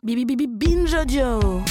Bibi Bibi Binge Audio.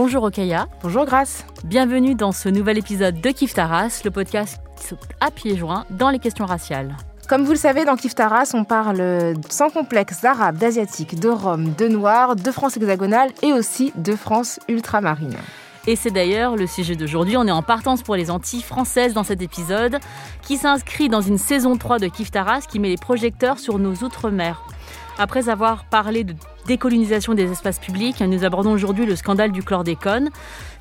Bonjour Okaya, Bonjour Grâce. bienvenue dans ce nouvel épisode de Kif Taras, le podcast qui saute à pieds joints dans les questions raciales. Comme vous le savez, dans Kif Taras, on parle sans complexe d'arabe, d'asiatique, de rome, de noir, de France hexagonale et aussi de France ultramarine. Et c'est d'ailleurs le sujet d'aujourd'hui, on est en partance pour les Antilles françaises dans cet épisode, qui s'inscrit dans une saison 3 de Kif Taras qui met les projecteurs sur nos outre-mer. Après avoir parlé de décolonisation des espaces publics, nous abordons aujourd'hui le scandale du chlordécone,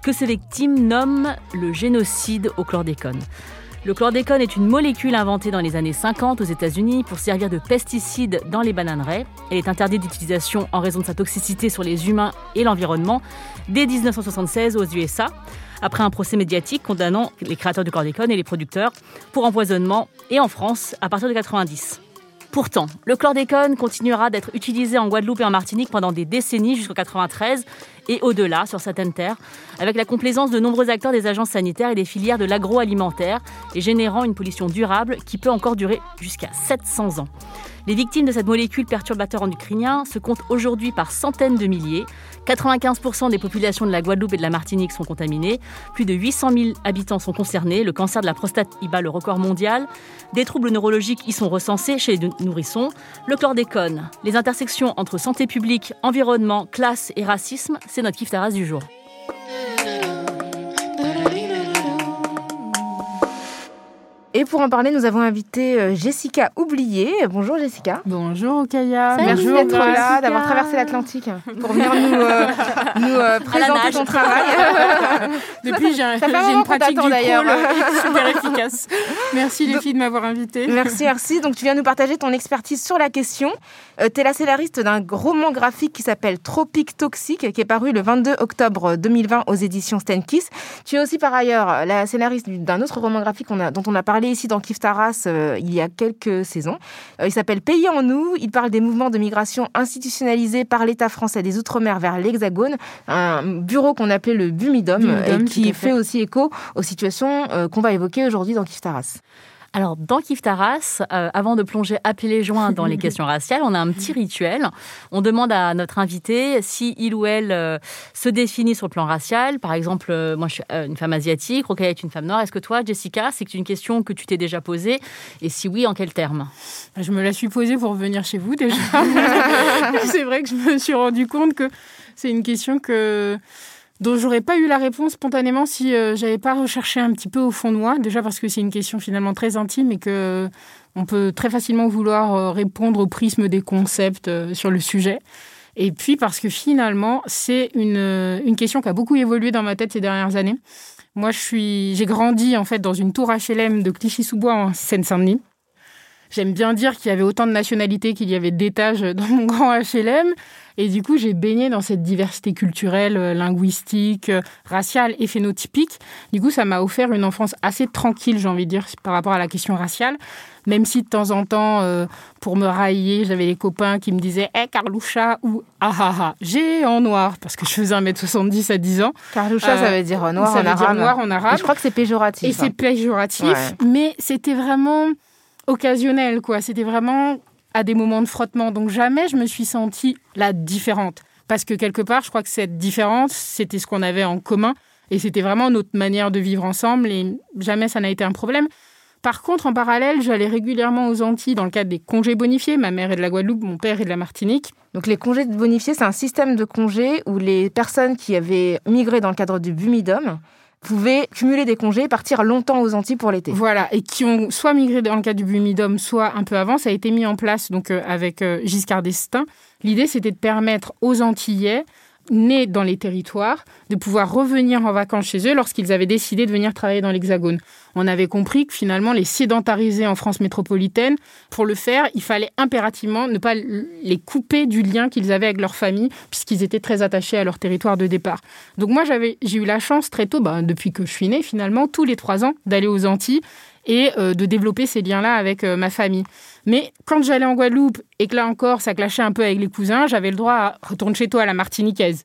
que ses victimes nomment le génocide au chlordécone. Le chlordécone est une molécule inventée dans les années 50 aux États-Unis pour servir de pesticide dans les bananeraies. Elle est interdite d'utilisation en raison de sa toxicité sur les humains et l'environnement dès 1976 aux USA, après un procès médiatique condamnant les créateurs du chlordécone et les producteurs pour empoisonnement, et en France à partir de 90. Pourtant, le chlordécone continuera d'être utilisé en Guadeloupe et en Martinique pendant des décennies jusqu'en 93 et au-delà sur certaines terres, avec la complaisance de nombreux acteurs des agences sanitaires et des filières de l'agroalimentaire, et générant une pollution durable qui peut encore durer jusqu'à 700 ans. Les victimes de cette molécule perturbateur endocrinien se comptent aujourd'hui par centaines de milliers. 95% des populations de la Guadeloupe et de la Martinique sont contaminées. Plus de 800 000 habitants sont concernés. Le cancer de la prostate y bat le record mondial. Des troubles neurologiques y sont recensés chez les nourrissons. Le chlordécone, les intersections entre santé publique, environnement, classe et racisme, c'est notre kiff taras du jour. Et pour en parler, nous avons invité euh, Jessica Oublié. Bonjour Jessica. Bonjour Okaya. Salut, Merci d'être là, d'avoir traversé l'Atlantique pour venir nous, euh, nous euh, présenter ton travail. Depuis, j'ai un- une pratique du d'ailleurs. crawl super efficace. Merci les Donc- filles de m'avoir invitée. Merci, merci. Donc, tu viens nous partager ton expertise sur la question. Euh, tu es la scénariste d'un roman graphique qui s'appelle Tropique Toxique, qui est paru le 22 octobre 2020 aux éditions Stenkiss. Tu es aussi, par ailleurs, la scénariste d'un autre roman graphique dont on a parlé ici dans Kif Taras euh, il y a quelques saisons. Euh, il s'appelle Pays en nous. Il parle des mouvements de migration institutionnalisés par l'État français des Outre-mer vers l'Hexagone, un bureau qu'on appelait le Bumidum, et qui fait. aussi écho aux situations euh, qu'on va évoquer aujourd'hui dans Kif Taras. Alors, dans Kif Taras, euh, avant de plonger à pieds les joints dans les questions raciales, on a un petit rituel. On demande à notre invité si il ou elle euh, se définit sur le plan racial. Par exemple, euh, moi, je suis une femme asiatique, Rokaya est une femme noire. Est-ce que toi, Jessica, c'est une question que tu t'es déjà posée Et si oui, en quels termes Je me la suis posée pour venir chez vous déjà. c'est vrai que je me suis rendu compte que c'est une question que dont j'aurais pas eu la réponse spontanément si euh, j'avais pas recherché un petit peu au fond de moi. Déjà parce que c'est une question finalement très intime et que on peut très facilement vouloir euh, répondre au prisme des concepts euh, sur le sujet. Et puis parce que finalement, c'est une, euh, une question qui a beaucoup évolué dans ma tête ces dernières années. Moi, j'ai grandi en fait dans une tour HLM de Clichy-sous-Bois en Seine-Saint-Denis. J'aime bien dire qu'il y avait autant de nationalités qu'il y avait d'étages dans mon grand HLM. Et du coup, j'ai baigné dans cette diversité culturelle, euh, linguistique, euh, raciale et phénotypique. Du coup, ça m'a offert une enfance assez tranquille, j'ai envie de dire, par rapport à la question raciale. Même si de temps en temps, euh, pour me railler, j'avais les copains qui me disaient Hé, Carloucha ou Ah ah ah, j'ai en noir, parce que je faisais 1m70 à 10 ans. Carloucha, Euh, ça veut dire noir ça en veut dire arabe. noir en Et arabe. je crois que c'est péjoratif. Et c'est péjoratif, Ouais. mais c'était vraiment occasionnel, quoi. C'était vraiment à des moments de frottement. Donc jamais je me suis sentie la différente. Parce que quelque part, je crois que cette différence, c'était ce qu'on avait en commun. Et c'était vraiment notre manière de vivre ensemble. Et jamais ça n'a été un problème. Par contre, en parallèle, j'allais régulièrement aux Antilles dans le cadre des congés bonifiés. Ma mère est de la Guadeloupe, mon père est de la Martinique. Donc les congés bonifiés, c'est un système de congés où les personnes qui avaient migré dans le cadre du Bumidum pouvaient cumuler des congés et partir longtemps aux Antilles pour l'été. Voilà, et qui ont soit migré dans le cadre du Bumidum, soit un peu avant. Ça a été mis en place donc euh, avec euh, Giscard d'Estaing. L'idée, c'était de permettre aux Antillais nés dans les territoires de pouvoir revenir en vacances chez eux lorsqu'ils avaient décidé de venir travailler dans l'Hexagone. On avait compris que finalement, les sédentariser en France métropolitaine, pour le faire, il fallait impérativement ne pas les couper du lien qu'ils avaient avec leur famille, puisqu'ils étaient très attachés à leur territoire de départ. Donc moi, j'ai eu la chance très tôt, bah, depuis que je suis née finalement, tous les trois ans, d'aller aux Antilles et euh, de développer ces liens-là avec euh, ma famille. Mais quand j'allais en Guadeloupe et que là encore, ça clashait un peu avec les cousins, j'avais le droit à retourner chez toi à la Martiniquaise.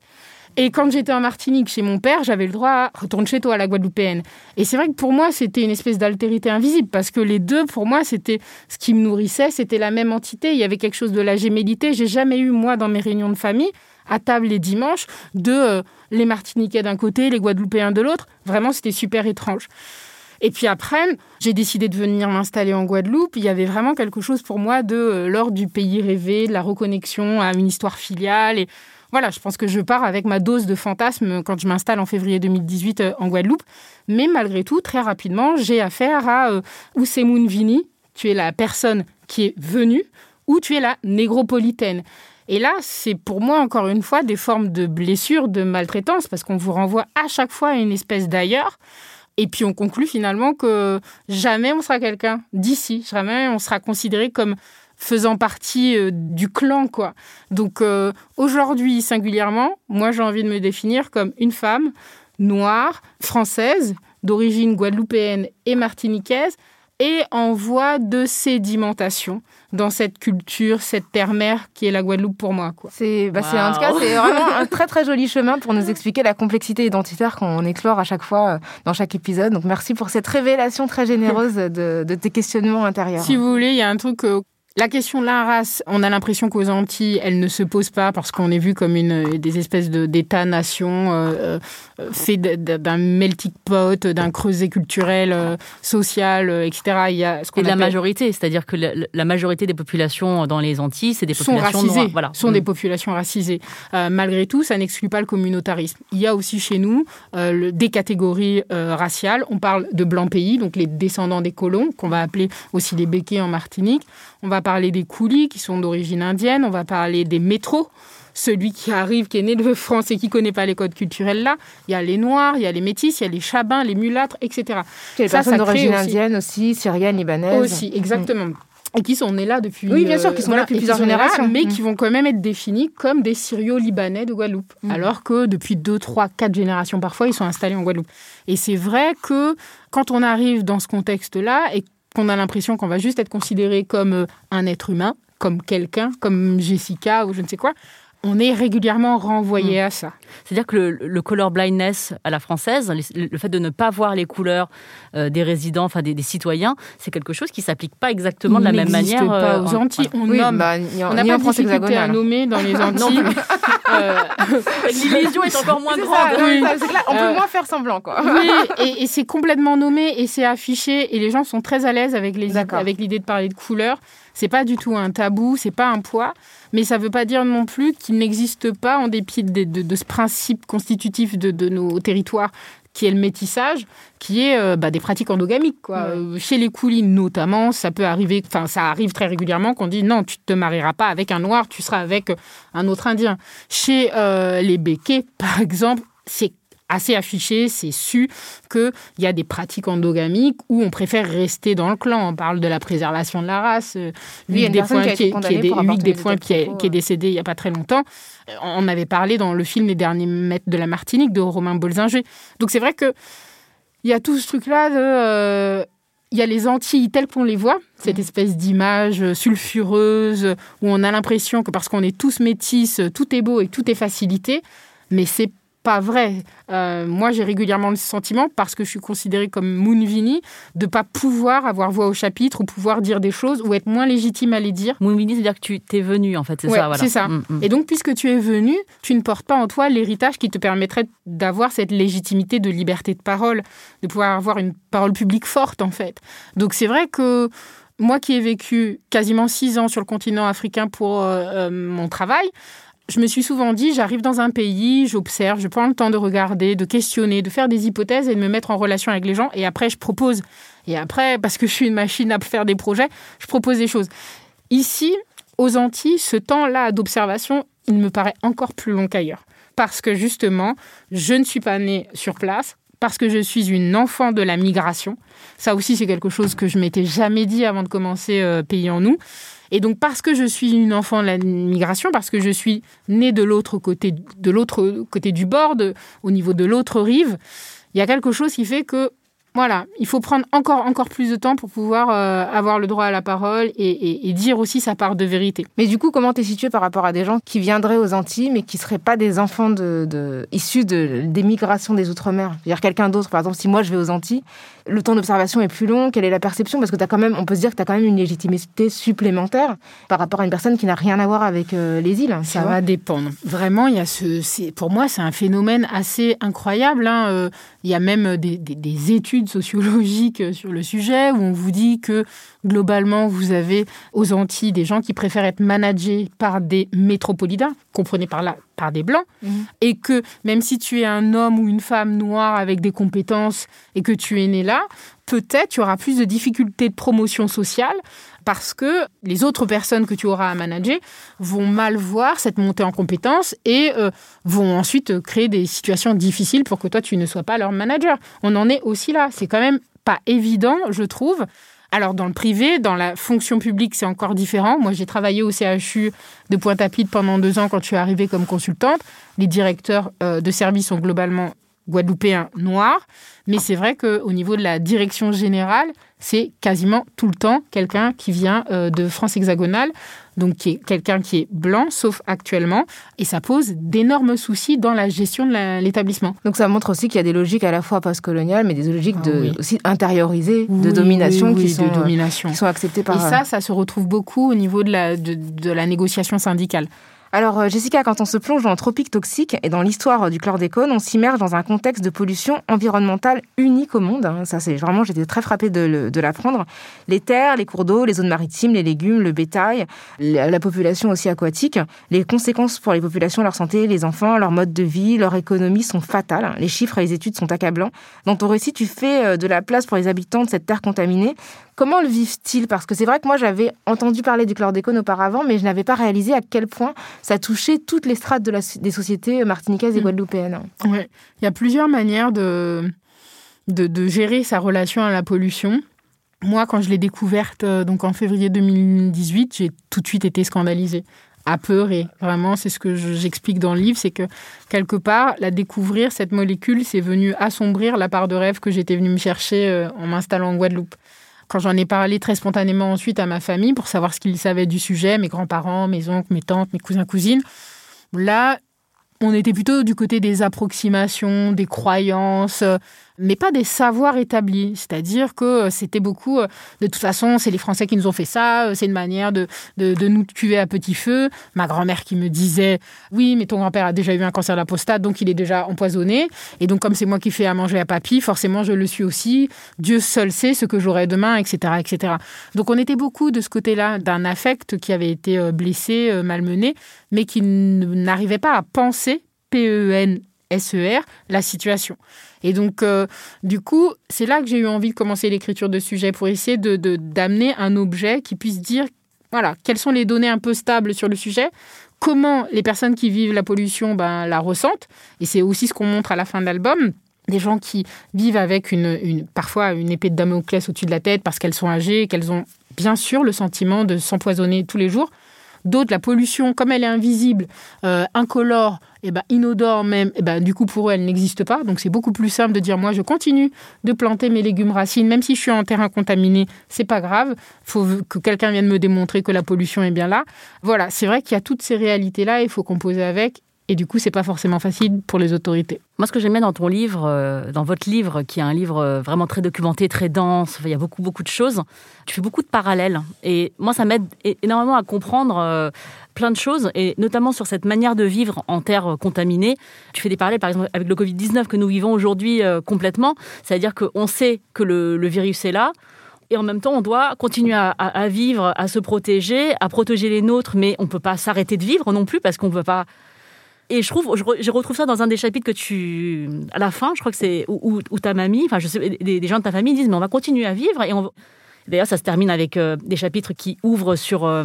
Et quand j'étais en Martinique chez mon père, j'avais le droit à retourner chez toi à la Guadeloupéenne. Et c'est vrai que pour moi, c'était une espèce d'altérité invisible parce que les deux, pour moi, c'était ce qui me nourrissait, c'était la même entité. Il y avait quelque chose de la gémellité. J'ai jamais eu, moi, dans mes réunions de famille, à table les dimanches, de euh, les Martiniquais d'un côté, les Guadeloupéens de l'autre. Vraiment, c'était super étrange. Et puis après, j'ai décidé de venir m'installer en Guadeloupe. Il y avait vraiment quelque chose pour moi de euh, l'ordre du pays rêvé, de la reconnexion à une histoire filiale. Et voilà, je pense que je pars avec ma dose de fantasme quand je m'installe en février 2018 euh, en Guadeloupe. Mais malgré tout, très rapidement, j'ai affaire à euh, Vini. Tu es la personne qui est venue ou tu es la négropolitaine. Et là, c'est pour moi, encore une fois, des formes de blessures, de maltraitance, parce qu'on vous renvoie à chaque fois à une espèce d'ailleurs. Et puis on conclut finalement que jamais on sera quelqu'un d'ici, jamais on sera considéré comme faisant partie euh, du clan, quoi. Donc euh, aujourd'hui, singulièrement, moi j'ai envie de me définir comme une femme noire, française, d'origine guadeloupéenne et martiniquaise, et en voie de sédimentation dans cette culture, cette terre-mère qui est la Guadeloupe pour moi. C'est, bah, c'est, en tout cas, c'est vraiment un très très joli chemin pour nous expliquer la complexité identitaire qu'on explore à chaque fois euh, dans chaque épisode. Donc merci pour cette révélation très généreuse de, de tes questionnements intérieurs. Si vous voulez, il y a un truc euh, la question de la race, on a l'impression qu'aux Antilles, elle ne se pose pas parce qu'on est vu comme une des espèces d'États-nations euh, euh, faits d'un melting pot, d'un creuset culturel, euh, social, etc. Il y a ce Et de la majorité, c'est-à-dire que la, majorité des populations dans les Antilles, c'est des populations sont racisées, Voilà. sont des mm. populations racisées. malgré tout, ça n'exclut pas le communautarisme. Il y a aussi chez nous des catégories raciales. On parle de blancs pays, donc les descendants des colons, qu'on va appeler aussi les béquets en Martinique. On va parler des coulis qui sont d'origine indienne. On va parler des métros. Celui qui arrive, qui est né de France et qui connaît pas les codes culturels là. Il y a les noirs, il y a les métis, il y a les chabins, les mulâtres, etc. Il y a les personnes d'origine indienne aussi, syrienne, libanaise. Aussi, exactement. et qui sont nés là depuis. Oui, bien sûr, qui sont là depuis plusieurs générations. mais qui mm. vont quand même être définis comme des Syrio-Libanais de Guadeloupe. Mm. Alors que depuis deux, trois, quatre générations parfois, ils sont installés en Guadeloupe. Et c'est vrai que quand on arrive dans ce contexte-là et qu'on a l'impression qu'on va juste être considéré comme euh, un être humain, comme quelqu'un, comme Jessica ou je ne sais quoi, on est régulièrement renvoyé mm. à ça. C'est-à-dire que le, color blindness à la française, le, fait de ne pas voir les couleurs euh, des résidents, enfin des, citoyens, c'est quelque chose qui s'applique pas exactement de la même manière. pas euh, aux Antilles. On nomme. Bah, on n'a pas de difficulté à nommer dans les Antilles. euh... L'illusion est encore moins grande. on peut euh, moins faire semblant, quoi. Oui, et, et c'est complètement nommé et c'est affiché et les gens sont très à l'aise avec l'idée de parler de couleurs. C'est pas du tout un tabou, c'est pas un poids, mais ça veut pas dire non plus qu'il n'existe pas, en dépit de, ce principe constitutif de, nos territoires, qui est le métissage, qui est euh, bah, des pratiques endogamiques. Quoi. Euh, chez les coulines notamment, ça peut arriver, enfin ça arrive très régulièrement qu'on dit non, tu te marieras pas avec un noir, tu seras avec un autre indien. Chez euh, les béquets, par exemple, c'est assez affiché, c'est su qu'il y a des pratiques endogamiques où on préfère rester dans le clan. On parle de la préservation de la race. Lui, des points qui, est, des points qui, est, décédé il n'y a pas très longtemps. Euh, on avait parlé dans le film Les derniers maîtres de la Martinique de Romain Bolzinger. Donc c'est vrai que il y a tout ce truc-là de... Euh, il y a les Antilles telles qu'on les voit, cette mmh. espèce d'image sulfureuse où on a l'impression que parce qu'on est tous métis, tout est beau et tout est facilité, mais c'est pas vrai. Euh, moi, j'ai régulièrement le sentiment, parce que je suis considérée comme Moonvini, de pas pouvoir avoir voix au chapitre ou pouvoir dire des choses ou être moins légitime à les dire. Moonvini, c'est-à-dire que tu t'es venu, en fait, c'est ça. Voilà. C'est ça. Mm, mm. Et donc, puisque tu es venu, tu ne portes pas en toi l'héritage qui te permettrait d'avoir cette légitimité de liberté de parole, de pouvoir avoir une parole publique forte, en fait. Donc, c'est vrai que moi qui ai vécu quasiment six ans sur le continent africain pour euh, euh, mon travail, je me suis souvent dit, j'arrive dans un pays, j'observe, je prends le temps de regarder, de questionner, de faire des hypothèses et de me mettre en relation avec les gens. Et après, je propose. Et après, parce que je suis une machine à faire des projets, je propose des choses. Ici, aux Antilles, ce temps-là d'observation, il me paraît encore plus long qu'ailleurs. Parce que justement, je ne suis pas née sur place, parce que je suis une enfant de la migration. Ça aussi, c'est quelque chose que je m'étais jamais dit avant de commencer euh, Pays en nous. Et donc, parce que je suis une enfant de la migration, parce que je suis née de l'autre côté, de l'autre côté du bord, au niveau de l'autre rive, il y a quelque chose qui fait que Voilà, il faut prendre encore, encore plus de temps pour pouvoir euh, avoir le droit à la parole et, dire aussi sa part de vérité. Mais du coup, comment t'es situé par rapport à des gens qui viendraient aux Antilles, mais qui seraient pas des enfants de, issus de, des migrations des Outre-mer? Dire quelqu'un d'autre, par exemple, si moi je vais aux Antilles, le temps d'observation est plus long, quelle est la perception? Parce que as quand même, on peut se dire que tu as quand même une légitimité supplémentaire par rapport à une personne qui n'a rien à voir avec euh, les îles. Ça va dépendre. Vraiment, il y a ce, pour moi, c'est un phénomène assez incroyable. Hein. Euh, il y a même des, des, études sociologiques sur le sujet où on vous dit que globalement, vous avez aux Antilles des gens qui préfèrent être managés par des métropolitains, comprenez par là par des blancs, mhm. et que même si tu es un homme ou une femme noire avec des compétences et que tu es né là, peut-être tu auras plus de difficultés de promotion sociale parce que les autres personnes que tu auras à manager vont mal voir cette montée en compétences et euh, vont ensuite créer des situations difficiles pour que toi, tu ne sois pas leur manager. On en est aussi là. C'est quand même pas évident, je trouve. Alors dans le privé, dans la fonction publique, c'est encore différent. Moi, j'ai travaillé au CHU de Pointe-à-Pitre pendant deux ans quand je suis arrivée comme consultante. Les directeurs euh, de service sont globalement guadeloupéens noirs. Mais c'est vrai qu'au niveau de la direction générale, c'est quasiment tout le temps quelqu'un qui vient euh, de France hexagonale, donc qui est quelqu'un qui est blanc, sauf actuellement, et ça pose d'énormes soucis dans la gestion de l'établissement. Donc ça montre aussi qu'il y a des logiques à la fois postcoloniales, mais des logiques ah aussi intériorisées de domination, qui, sont, domination. qui sont acceptées par... Et ça, ça se retrouve beaucoup au niveau de la, de la négociation syndicale. Alors, euh, Jessica, quand on se plonge dans le tropique toxique et dans l'histoire du chlordécone, on s'immerge dans un contexte de pollution environnementale unique au monde. Hein. Ça, c'est vraiment, j'étais très frappée de, l'apprendre. Les terres, les cours d'eau, les zones maritimes, les légumes, le bétail, la, population aussi aquatique. Les conséquences pour les populations, leur santé, les enfants, leur mode de vie, leur économie sont fatales. Les chiffres et les études sont accablants. Dans ton récit, tu fais euh, de la place pour les habitants de cette terre contaminée. Comment le vivent-ils? Parce que c'est vrai que moi, j'avais entendu parler du chlordécone auparavant, mais je n'avais pas réalisé à quel point ça touchait toutes les strates de des sociétés martiniquaises et mm. guadeloupéennes. Oui, il y a plusieurs manières de, de, gérer sa relation à la pollution. Moi, quand je l'ai découverte euh, donc en février 2018, j'ai tout de suite été scandalisée apeurée. Vraiment, c'est ce que j'explique dans le livre, c'est que quelque part, la découvrir, cette molécule, c'est venu assombrir la part de rêve que j'étais venue me chercher euh, en m'installant en Guadeloupe. Quand j'en ai parlé très spontanément ensuite à ma famille pour savoir ce qu'ils savaient du sujet, mes grands-parents, mes oncles, mes tantes, mes cousins, cousines, là, on était plutôt du côté des approximations, des croyances, mais pas des savoirs établis. C'est-à-dire que euh, c'était beaucoup, euh, de toute façon, c'est les Français qui nous ont fait ça, euh, c'est une manière de, de, nous tuer à petit feu. Ma grand-mère qui me disait, oui, mais ton grand-père a déjà eu un cancer de la prostate, donc il est déjà empoisonné. Et donc, comme c'est moi qui fais à manger à papy, forcément, je le suis aussi. Dieu seul sait ce que j'aurai demain, etc., etc. Donc, on était beaucoup de ce côté-là, d'un affect qui avait été blessé, malmené, mais qui n'arrivait pas à penser, P-E-N-S-E-R, la situation. Et donc, euh, du coup, c'est là que j'ai eu envie de commencer l'écriture de sujet pour essayer de d'amener un objet qui puisse dire, voilà, quelles sont les données un peu stables sur le sujet, comment les personnes qui vivent la pollution ben, la ressentent. Et c'est aussi ce qu'on montre à la fin de l'album des gens qui vivent avec une, une, parfois une épée de Damoclès au-dessus de la tête parce qu'elles sont âgées, qu'elles ont bien sûr le sentiment de s'empoisonner tous les jours, D'autres, la pollution, comme elle est invisible, euh, incolore, eh ben, inodore même, eh ben, du coup, pour eux, elle n'existe pas. Donc, c'est beaucoup plus simple de dire, moi, je continue de planter mes légumes racines, même si je suis en terrain contaminé, c'est pas grave. Faut que quelqu'un vienne me démontrer que la pollution est bien là. Voilà, c'est vrai qu'il y a toutes ces réalités-là, il faut composer avec. Et du coup, c'est pas forcément facile pour les autorités. Moi, ce que j'aime bien dans ton livre, euh, dans votre livre, qui est un livre euh, vraiment très documenté, très dense, il y a beaucoup, beaucoup de choses, tu fais beaucoup de parallèles. Et moi, ça m'aide énormément à comprendre euh, plein de choses, et notamment sur cette manière de vivre en terre contaminée. Tu fais des parallèles, par exemple, avec le Covid-19 que nous vivons aujourd'hui complètement. C'est-à-dire qu'on sait que le, virus est là, et en même temps, on doit continuer à, à, vivre, à se protéger, à protéger les nôtres, mais on ne peut pas s'arrêter de vivre non plus parce qu'on ne peut pas et je trouve, je, retrouve ça dans un des chapitres que tu, à la fin, je crois que c'est où, ta mamie, enfin, je sais, des, gens de ta famille disent, mais on va continuer à vivre. Et on, d'ailleurs, ça se termine avec euh, des chapitres qui ouvrent sur euh,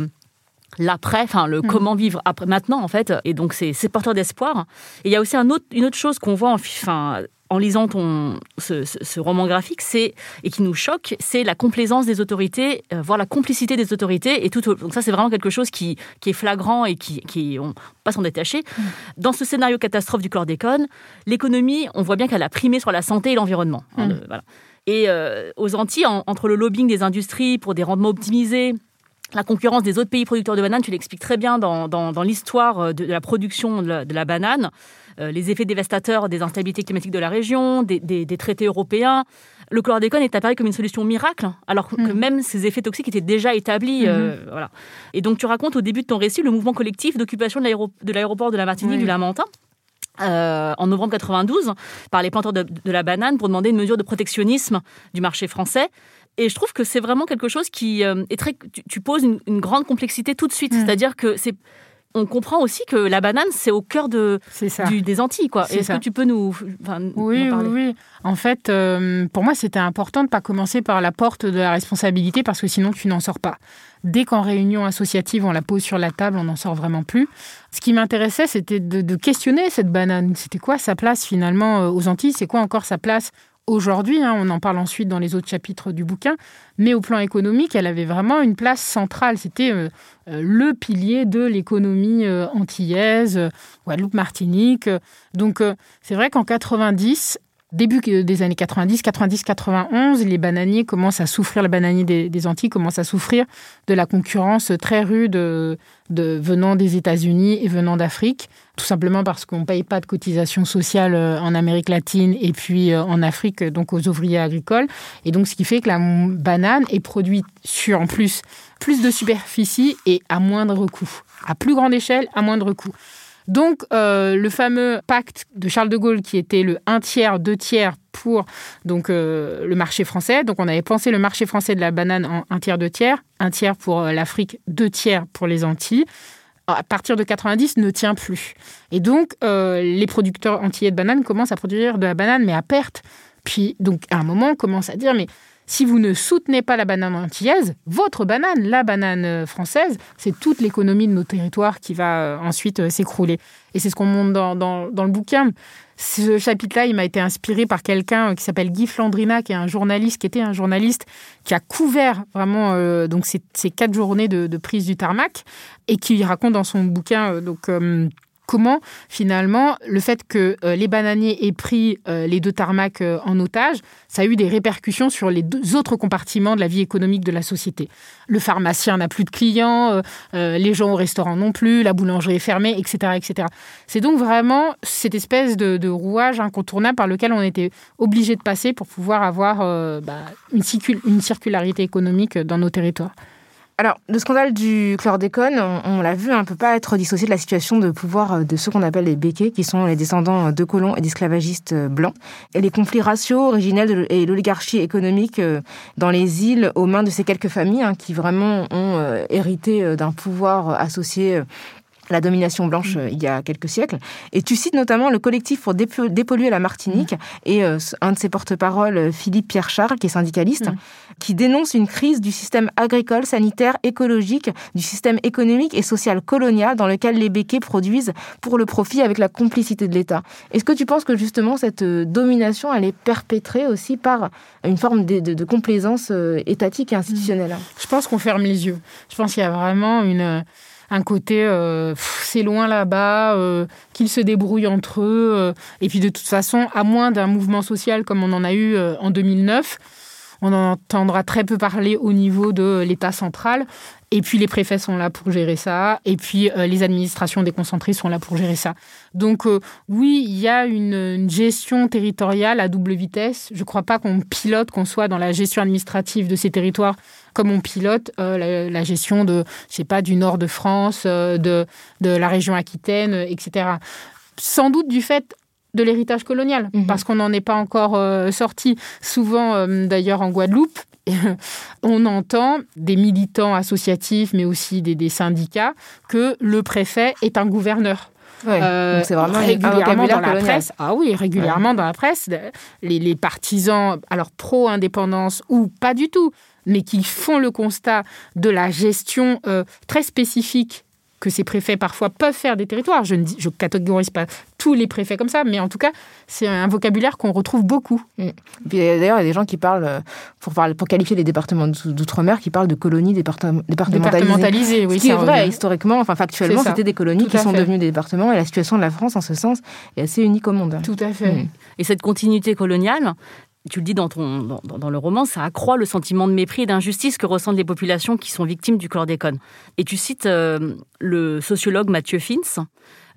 l'après, enfin, le mmh. comment vivre après, maintenant, en fait. Et donc, c'est, porteur d'espoir. Et il y a aussi un autre, une autre chose qu'on voit, enfin, en lisant ton, ce, roman graphique, c'est et qui nous choque, c'est la complaisance des autorités, euh, voire la complicité des autorités. Et tout, donc ça, c'est vraiment quelque chose qui, qui est flagrant et qui, qui on pas s'en détacher. Mm. Dans ce scénario catastrophe du chlordécone, l'économie, on voit bien qu'elle a primé sur la santé et l'environnement. Hein, mm. voilà. Et euh, aux Antilles, entre le lobbying des industries pour des rendements optimisés, la concurrence des autres pays producteurs de bananes, tu l'expliques très bien dans, dans, l'histoire de, la production de la, banane, euh, les effets dévastateurs des instabilités climatiques de la région, des, des, traités européens. Le chlordécone est apparu comme une solution miracle, alors que mm. même ces effets toxiques étaient déjà établis. Euh, mm-hmm. voilà. Et donc tu racontes au début de ton récit le mouvement collectif d'occupation de l'aéroport de la Martinique, du Lamentin. Euh, en novembre 92 par les planteurs de, la banane pour demander une mesure de protectionnisme du marché français. Et je trouve que c'est vraiment quelque chose qui euh, est très. Tu, poses une, grande complexité tout de suite. Mm. C'est-à-dire que c'est. On comprend aussi que la banane, c'est au cœur de, des Antilles. Quoi. Est-ce que tu peux nous, oui, oui, oui. En fait, euh, pour moi, c'était important de ne pas commencer par la porte de la responsabilité parce que sinon, tu n'en sors pas. Dès qu'en réunion associative, on la pose sur la table, on n'en sort vraiment plus. Ce qui m'intéressait, c'était de, questionner cette banane. C'était quoi sa place finalement euh, aux Antilles? C'est quoi encore sa place aujourd'hui hein? On en parle ensuite dans les autres chapitres du bouquin. Mais au plan économique, elle avait vraiment une place centrale. C'était euh, euh, le pilier de l'économie antillaise, Guadeloupe-Martinique. Donc c'est vrai qu'en 90, début des années 90, 90, 91, les bananiers commencent à souffrir, les bananiers des, Antilles commencent à souffrir de la concurrence très rude de, venant des États-Unis et venant d'Afrique, tout simplement parce qu'on ne paye pas de cotisations sociales euh, en Amérique latine et puis euh, en Afrique, donc aux ouvriers agricoles. Et donc, ce qui fait que la banane est produite sur, en plus, plus de superficie et à moindre coût. À plus grande échelle, à moindre coût. Donc, euh, le fameux pacte de Charles de Gaulle, qui était le un tiers, deux tiers pour donc euh, le marché français. Donc, on avait pensé le marché français de la banane en un tiers, deux tiers, un tiers pour euh, l'Afrique, deux tiers pour les Antilles. À partir de 90, ne tient plus. Et donc, les producteurs antillais de banane commencent à produire de la banane, mais à perte. Puis, donc, à un moment, on commence à dire, mais si vous ne soutenez pas la banane antillaise, votre banane, la banane euh, française, c'est toute l'économie de nos territoires qui va euh, ensuite euh, s'écrouler. Et c'est ce qu'on montre dans, dans, le bouquin. Ce chapitre-là, il m'a été inspiré par quelqu'un qui s'appelle Guy Flandrina, qui est un journaliste, qui était un journaliste qui a couvert vraiment donc ces, ces, quatre journées de, prise du tarmac et qui raconte dans son bouquin donc comment finalement le fait que euh, les bananiers aient pris euh, les deux tarmacs euh, en otage, ça a eu des répercussions sur les deux autres compartiments de la vie économique de la société. Le pharmacien n'a plus de clients, les gens au restaurant non plus, la boulangerie est fermée, etc. etc. C'est donc vraiment cette espèce de, rouage incontournable par lequel on était obligé de passer pour pouvoir avoir bah, une circularité économique dans nos territoires. Alors, le scandale du chlordécone, on, l'a vu, ne peut pas être dissocié de la situation de pouvoir euh, de ceux qu'on appelle les béquets, qui sont les descendants de colons et d'esclavagistes euh, blancs. Et les conflits raciaux originels et l'oligarchie économique euh, dans les îles aux mains de ces quelques familles hein, qui vraiment ont hérité d'un pouvoir associé la domination blanche mm. euh, il y a quelques siècles. Et tu cites notamment le collectif pour dépolluer la Martinique mm. et euh, un de ses porte-parole, euh, Philippe Pierre Charles, qui est syndicaliste, mm. qui dénonce une crise du système agricole, sanitaire, écologique, du système économique et social colonial dans lequel les béquets produisent pour le profit avec la complicité de l'État. Est-ce que tu penses que justement cette domination, elle est perpétrée aussi par une forme de complaisance étatique et institutionnelle? Je pense qu'on ferme les yeux. Je pense qu'il y a vraiment une un côté euh, c'est loin là-bas, euh, qu'ils se débrouillent entre eux. Euh, et puis de toute façon, à moins d'un mouvement social comme on en a eu en 2009, on en entendra très peu parler au niveau de l'État central. Et puis les préfets sont là pour gérer ça. Et puis les administrations déconcentrées sont là pour gérer ça. Donc oui, il y a une, gestion territoriale à double vitesse. Je ne crois pas qu'on pilote, qu'on soit dans la gestion administrative de ces territoires comme on pilote euh, la, gestion de, je sais pas, du nord de France, euh, de, de la région Aquitaine, euh, etc. Sans doute du fait de l'héritage colonial, mhm. parce qu'on n'en est pas encore sorti. Souvent, d'ailleurs, en Guadeloupe, on entend des militants associatifs, mais aussi des, syndicats, que le préfet est un gouverneur. c'est vraiment régulièrement dans la presse. Ah oui, régulièrement dans la presse, les, les partisans, alors pro-indépendance ou pas du tout, mais qui font le constat de la gestion euh, très spécifique que ces préfets parfois peuvent faire des territoires. Je ne je catégorise pas tous les préfets comme ça, mais en tout cas, c'est un vocabulaire qu'on retrouve beaucoup. D'ailleurs, il y a des gens qui parlent, euh, pour, pour qualifier les départements d'outre-mer, qui parlent de colonies départementalisées. départementalisées. oui. Ce qui est vrai, historiquement, enfin factuellement, c'était des colonies qui sont devenues des départements, et la situation de la France, en ce sens, est assez unique au monde. Tout à fait. Mm. Et cette continuité coloniale, tu le dis dans, ton, dans, dans, le roman, ça accroît le sentiment de mépris et d'injustice que ressentent les populations qui sont victimes du chlordécone. Et tu cites euh, le sociologue Mathieu Fins.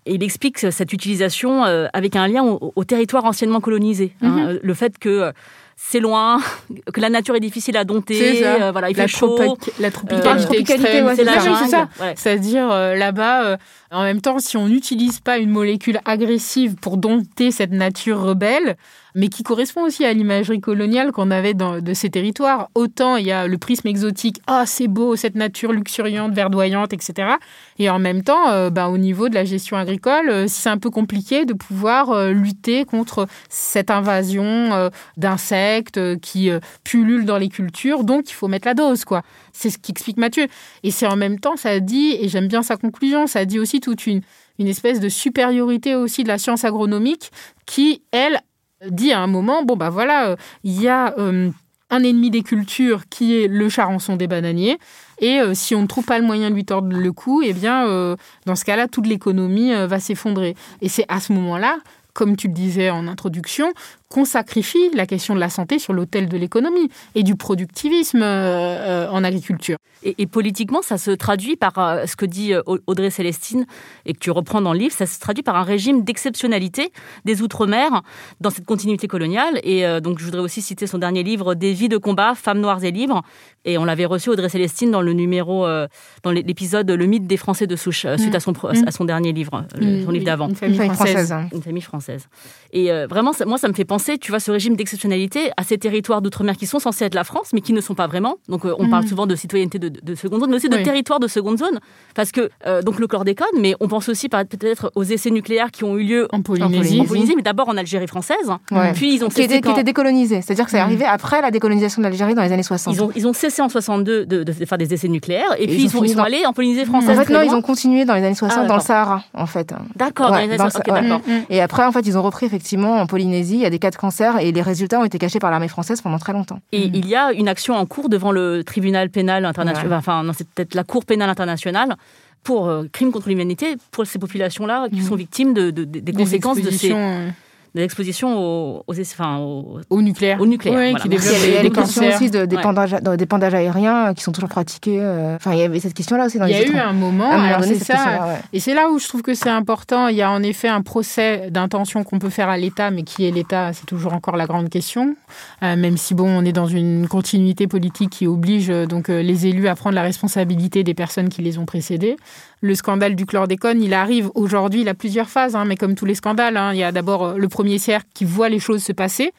Et il explique cette utilisation euh, avec un lien au, territoire anciennement colonisé. Hein. Mhm. le fait que c'est loin, que la nature est difficile à dompter, euh, voilà, il fait chaud. la tropicalité, extrême, c'est ça. C'est-à-dire là-bas, en même temps, si on n'utilise pas une molécule agressive pour dompter cette nature rebelle, mais qui correspond aussi à l'imagerie coloniale qu'on avait de ces territoires. Autant il y a le prisme exotique, ah c'est beau, cette nature luxuriante, verdoyante, etc. Et en même temps, euh, bah, au niveau de la gestion agricole, euh, c'est un peu compliqué de pouvoir euh, lutter contre cette invasion d'insectes qui pullulent dans les cultures. Donc il faut mettre la dose, quoi. C'est ce qu'explique Mathieu. Et c'est en même temps, ça dit, et j'aime bien sa conclusion, ça dit aussi toute une une espèce de supériorité aussi de la science agronomique qui, elle, dit à un moment, bon, bah voilà, euh, il y a euh, un ennemi des cultures qui est le charançon des bananiers. Et euh, si on ne trouve pas le moyen de lui tordre le cou, eh bien, dans ce cas-là, toute l'économie va s'effondrer. Et c'est à ce moment-là comme tu le disais en introduction, qu'on sacrifie la question de la santé sur l'autel de l'économie et du productivisme euh, en agriculture. Et, politiquement, ça se traduit par euh, ce que dit euh, Audrey Célestine et que tu reprends dans le livre, ça se traduit par un régime d'exceptionnalité des Outre-mer dans cette continuité coloniale. Et donc, je voudrais aussi citer son dernier livre, Des vies de combat, femmes noires et libres. Et on l'avait reçu, Audrey Célestine, dans le numéro, dans l'épisode Le mythe des Français de souche, suite à, son, mmh. à son dernier livre, mmh. son livre d'avant. Une famille française. Une famille française. Et vraiment, moi, ça me fait penser tu vois, ce régime d'exceptionnalité à ces territoires d'outre-mer qui sont censés être la France, mais qui ne sont pas vraiment. Donc, euh, on parle mhm. souvent de citoyenneté de, seconde zone, mais aussi de territoire de seconde zone. Parce que, euh, donc, le chlordécone, mais on pense aussi peut-être aux essais nucléaires qui ont eu lieu en Polynésie, mais d'abord en Algérie française. Puis, ils ont qui, était, qui décolonisé. C'est-à-dire que c'est mhm. arrivé après la décolonisation de l'Algérie dans les années 60. Ils ont, ils ont cessé en 62 de, faire des essais nucléaires, et, puis ils, sont, ils sont allés en Polynésie française. En fait, non, ils ont continué dans les années 60 ah, dans le Sahara, en fait. D'accord, Et après, en fait, ils ont repris effectivement en Polynésie. Il y a des cas de cancer et les résultats ont été cachés par l'armée française pendant très longtemps. Et il y a une action en cours devant le tribunal pénal international, enfin non, c'est peut-être la Cour pénale internationale pour euh, crimes contre l'humanité pour ces populations-là qui mmh. sont victimes de, des conséquences de ces de l'exposition au, enfin, au, nucléaire. Au nucléaire qui développe il y a des questions aussi de d'épandage aériens euh, qui sont toujours pratiqués. Euh, enfin, il y avait cette question-là aussi dans il les Il y a eu un moment, c'est ça. Et c'est là où je trouve que c'est important. Il y a en effet un procès d'intention qu'on peut faire à l'État, mais qui est l'État, c'est toujours encore la grande question. Euh, même si, bon, on est dans une continuité politique qui oblige donc les élus à prendre la responsabilité des personnes qui les ont précédés le scandale du chlordécone, il arrive aujourd'hui, il a plusieurs phases, hein, mais comme tous les scandales, hein, il y a d'abord le premier cercle qui voit les choses se passer.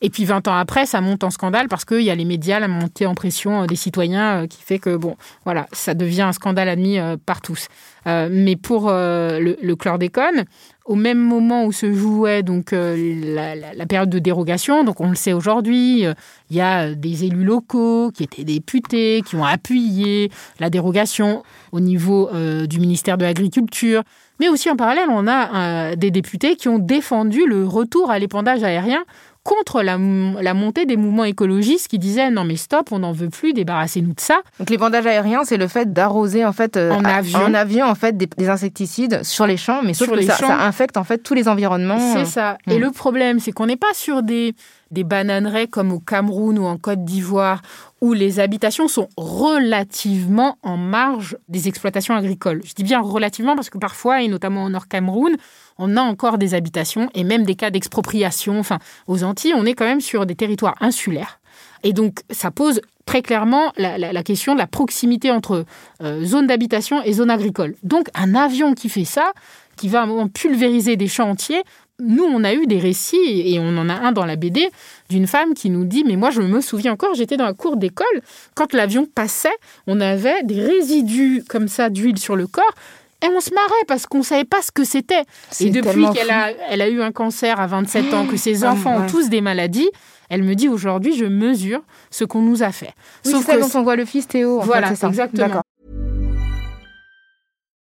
Et puis 20 ans après, ça monte en scandale parce qu'il y a les médias, la montée en pression euh, des citoyens euh, qui fait que, bon, voilà, ça devient un scandale admis par tous. mais pour le, chlordécone, au même moment où se jouait donc la, la, période de dérogation, donc on le sait aujourd'hui, il y a des élus locaux qui étaient députés, qui ont appuyé la dérogation au niveau du ministère de l'Agriculture. Mais aussi en parallèle, on a des députés qui ont défendu le retour à l'épandage aérien contre la, montée des mouvements écologistes qui disaient non mais stop, on n'en veut plus, débarrassez-nous de ça. Donc l'épandage aérien, c'est le fait d'arroser en fait euh, en, avion. en avion en fait des, insecticides sur les champs, mais sauf que ça, ça, infecte en fait tous les environnements. C'est ça. Et hmm. le problème, c'est qu'on n'est pas sur des des bananeraies comme au Cameroun ou en Côte d'Ivoire, où les habitations sont relativement en marge des exploitations agricoles. Je dis bien relativement parce que parfois, et notamment au Nord Cameroun, on a encore des habitations et même des cas d'expropriation. Enfin, aux Antilles, on est quand même sur des territoires insulaires. Et donc, ça pose très clairement la, question de la proximité entre euh, zone d'habitation et zone agricole. Donc, un avion qui fait ça, qui va pulvériser des champs entiers, nous, on a eu des récits, et on en a un dans la BD, d'une femme qui nous dit, mais moi je me souviens encore, j'étais dans la cour d'école, quand l'avion passait, on avait des résidus comme ça d'huile sur le corps, et on se marrait parce qu'on ne savait pas ce que c'était. Et depuis qu'elle a, elle a eu un cancer à 27 ans, que ses enfants ont tous des maladies, elle me dit aujourd'hui, je mesure ce qu'on nous a fait. Oui, Sauf que quand on voit le fils Théo. voilà, c'est exactement.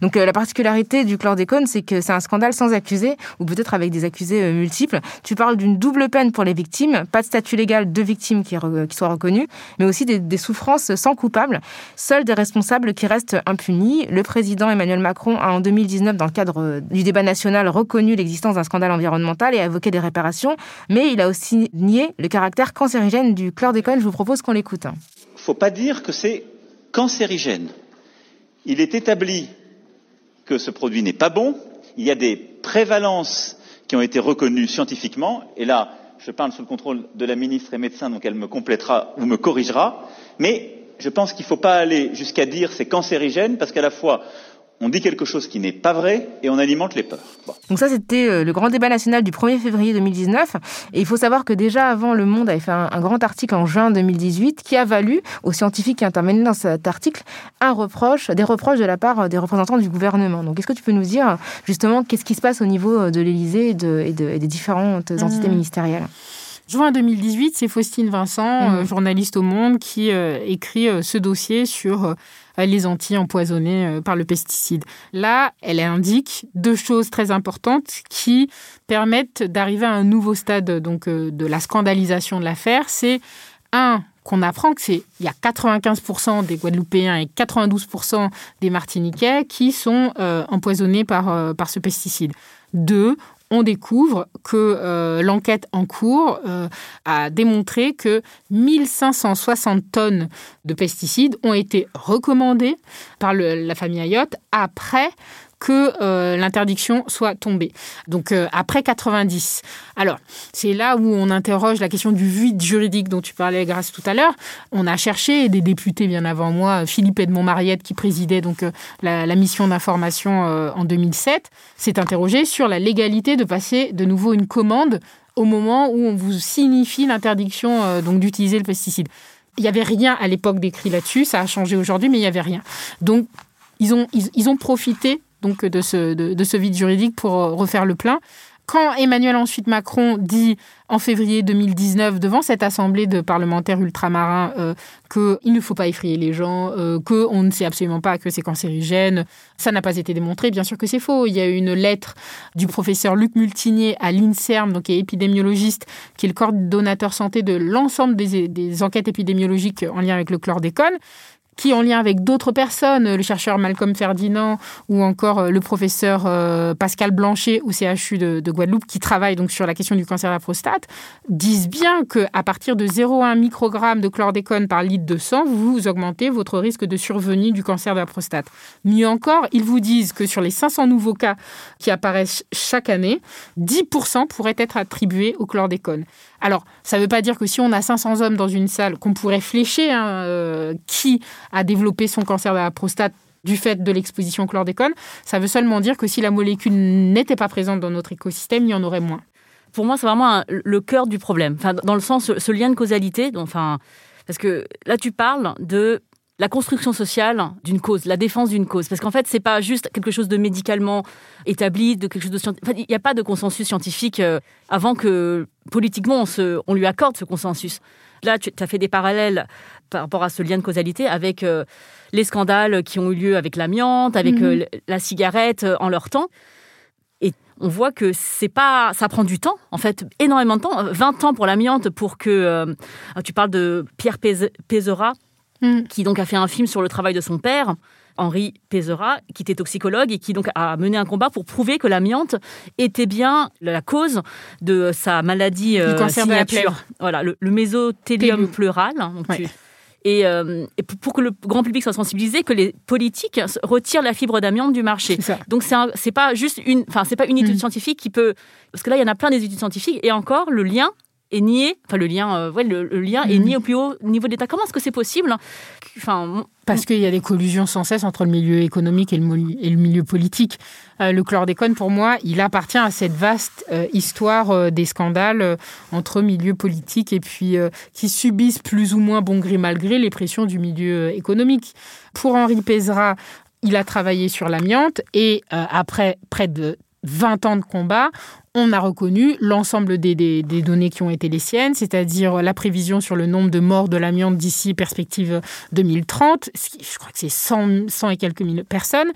Donc euh, la particularité du chlordécone, c'est que c'est un scandale sans accusé, ou peut-être avec des accusés euh, multiples. Tu parles d'une double peine pour les victimes, pas de statut légal de victime qui, soit reconnu, mais aussi des, souffrances sans coupable. Seuls des responsables qui restent impunis. Le président Emmanuel Macron a en 2019, dans le cadre euh, du débat national, reconnu l'existence d'un scandale environnemental et a évoqué des réparations, mais il a aussi nié le caractère cancérigène du chlordécone. Je vous propose qu'on l'écoute. faut pas dire que c'est cancérigène. Il est établi que ce produit n'est pas bon. Il y a des prévalences qui ont été reconnues scientifiquement. Et là, je parle sous le contrôle de la ministre et médecin, donc elle me complétera ou me corrigera. Mais je pense qu'il ne faut pas aller jusqu'à dire c'est cancérigène, parce qu'à la fois, on dit quelque chose qui n'est pas vrai et on alimente les peurs. Bon. Donc ça, c'était euh, le grand débat national du 1er février 2019. Et il faut savoir que déjà avant, Le Monde avait fait un, un grand article en juin 2018 qui a valu aux scientifiques qui intervenaient dans cet article un reproche, des reproches de la part euh, des représentants du gouvernement. Donc est-ce que tu peux nous dire justement qu'est-ce qui se passe au niveau euh, de l'Élysée et, de, et, de- et des différentes entités Mmh. ministérielles? Juin 2018, c'est Faustine Vincent, euh, journaliste au Monde, qui euh, écrit euh, ce dossier sur euh, les Antilles empoisonnées euh, par le pesticide. Là, elle indique deux choses très importantes qui permettent d'arriver à un nouveau stade donc euh, de la scandalisation de l'affaire. C'est un qu'on apprend que c'est il y a 95% des Guadeloupéens et 92% des Martiniquais qui sont euh, empoisonnés par, euh, par ce pesticide. Deux, on découvre que euh, l'enquête en cours euh, a démontré que 1560 tonnes de pesticides ont été recommandées par la famille Ayotte après que euh, l'interdiction soit tombée. Donc euh, après 90. Alors, c'est là où on interroge la question du vide juridique dont tu parlais grâce tout à l'heure. On a cherché des députés bien avant moi, Philippe Edmond Mariette qui présidait donc euh, la, mission d'information en 2007, s'est interrogé sur la légalité de passer de nouveau une commande au moment où on vous signifie l'interdiction donc d'utiliser le pesticide. Il n'y avait rien à l'époque décrit là-dessus, ça a changé aujourd'hui, mais il n'y avait rien. Donc, ils ont, ils ont profité donc de ce, de, ce vide juridique pour euh, refaire le plein. Quand Emmanuel ensuite Macron dit en février 2019 devant cette assemblée de parlementaires ultramarins euh, qu'il ne faut pas effrayer les gens, euh, qu'on ne sait absolument pas que c'est cancérigène, ça n'a pas été démontré, bien sûr que c'est faux. Il y a eu une lettre du professeur Luc Multinier à l'INSERM, donc qui est épidémiologiste, qui est le coordonnateur santé de l'ensemble des, des enquêtes épidémiologiques en lien avec le chlordécone, qui, en lien avec d'autres personnes, le chercheur Malcolm Ferdinand ou encore euh, le professeur euh, Pascal Blanchet au CHU de, de Guadeloupe, qui travaille donc sur la question du cancer de la prostate, disent bien qu'à partir de 0,1 microgramme de chlordécone par litre de sang, vous augmentez votre risque de survenue du cancer de la prostate. Mieux encore, ils vous disent que sur les 500 nouveaux cas qui apparaissent chaque année, 10% pourraient être attribués au chlordécone. Alors, ça ne veut pas dire que si on a 500 hommes dans une salle, qu'on pourrait flécher hein, euh, qui a développé son cancer de la prostate du fait de l'exposition au chlordécone. Ça veut seulement dire que si la molécule n'était pas présente dans notre écosystème, il y en aurait moins. Pour moi, c'est vraiment le cœur du problème. Enfin, dans le sens, ce lien de causalité. Enfin, parce que là, tu parles de la construction sociale d'une cause, la défense d'une cause. Parce qu'en fait, c'est pas juste quelque chose de médicalement établi, de quelque chose de scientifique. Il n'y a pas de consensus scientifique euh, avant que politiquement on, se, on lui accorde ce consensus. Là, tu as fait des parallèles par rapport à ce lien de causalité avec euh, les scandales qui ont eu lieu avec l'amiante, avec Mhm. euh, la cigarette euh, en leur temps. Et on voit que c'est pas, ça prend du temps, en fait, énormément de temps. 20 ans pour l'amiante pour que. tu parles de Pierre Péze- Pézera, Mm. qui donc a fait un film sur le travail de son père, Henri Pézera, qui était toxicologue et qui donc a mené un combat pour prouver que l'amiante était bien la cause de sa maladie euh, cancer de la. Voilà, le, le mésothélium Thélium. pleural. hein, donc Ouais. tu- et, euh, et pour, que le grand public soit sensibilisé, que les politiques retirent la fibre d'amiante du marché. Donc c'est pas juste une, enfin c'est pas une étude Mm. scientifique qui peut, parce que là il y en a plein des études scientifiques et encore le lien est nié, enfin le lien, euh, ouais, le, le lien est Mhm. nié au plus haut niveau de l'État. Comment est-ce que c'est possible Enfin, Parce qu'il y a des collusions sans cesse entre le milieu économique et le, et le milieu politique. Euh, le chlordécone, pour moi, il appartient à cette vaste euh, histoire euh, des scandales entre milieux politiques et puis qui subissent plus ou moins bon gré mal gré les pressions du milieu économique. Pour Henri Pézra, il a travaillé sur l'amiante et après près de 20 ans de combat, on a reconnu l'ensemble des, données qui ont été les siennes, c'est-à-dire la prévision sur le nombre de morts de l'amiante d'ici perspective 2030. ce qui- Je crois que c'est 100, 100 et quelques mille personnes.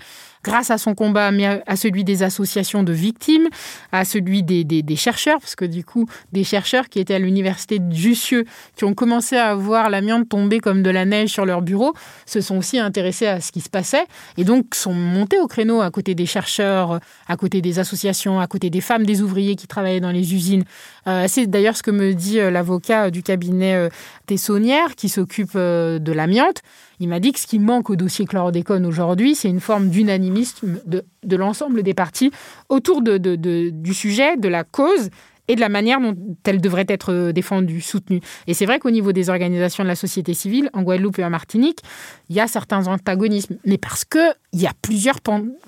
Grâce à son combat, mais à celui des associations de victimes, à celui des, des- des chercheurs, parce que du coup, des chercheurs qui étaient à l'université de Jussieu, qui ont commencé à voir l'amiante tomber comme de la neige sur leur bureau, se sont aussi intéressés à ce qui se passait et donc sont montés au créneau à côté des chercheurs, à côté des associations, à côté des femmes, des ouvriers qui travaillaient dans les usines. Euh, c'est d'ailleurs ce que me dit euh, l'avocat du cabinet euh, Tessonnière qui s'occupe euh, de l'amiante. Il m'a dit que ce qui manque au dossier chlordécone aujourd'hui, c'est une forme d'unanimisme de, l'ensemble des partis autour du sujet, de la cause et de la manière dont elle devrait être euh, défendue, soutenue. Et c'est vrai qu'au niveau des organisations de la société civile, en Guadeloupe et en Martinique, il y a certains antagonismes, mais parce que il y a plusieurs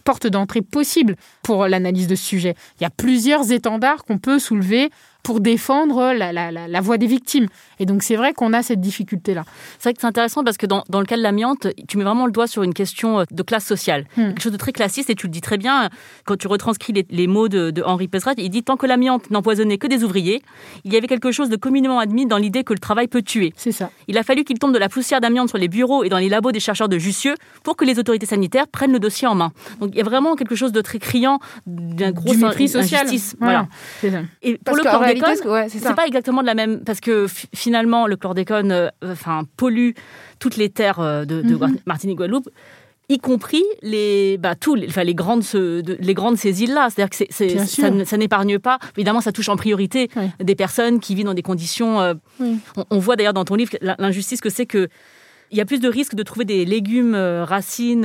portes d'entrée possibles pour l'analyse de ce sujet. Il y a plusieurs étendards qu'on peut soulever pour défendre la, la- la- la voix des victimes. Et donc c'est vrai qu'on a cette difficulté-là. c'est vrai que c'est intéressant parce que dans, dans le cas de l'amiante, tu mets vraiment le doigt sur une question euh, de classe sociale. Hmm. Quelque chose de très classiste et tu le dis très bien quand tu retranscris les, les mots de, de Henri Pesrat. Il dit tant que l'amiante n'empoisonnait que des ouvriers, il y avait quelque chose de communément admis dans l'idée que le travail peut tuer. C'est ça. Il a fallu qu'il tombe de la poussière d'amiante sur les bureaux et dans les labos des chercheurs de Jussieu pour que les autorités sanitaires prennent le dossier en main. Donc il y a vraiment quelque chose de très criant, d'un gros du mépris social. injustice. Voilà. Voilà. C'est ça. Et pour Parce le chlordécone, ouais, c'est c'est pas exactement de la même parce que finalement le chlordécone, euh, enfin pollue toutes les terres euh, de, de Mhm. Martinique Guadeloupe. Y compris les, bah, tous les, enfin, les grandes, ce- de- les grandes ces îles-là. C'est-à-dire que Bien ça, n'épargne pas. Évidemment, ça touche en priorité Oui. des personnes qui vivent dans des conditions. euh, Oui. on, on voit d'ailleurs dans ton livre l'in- l'injustice que c'est que il y a plus de risques de trouver des légumes, euh, racines.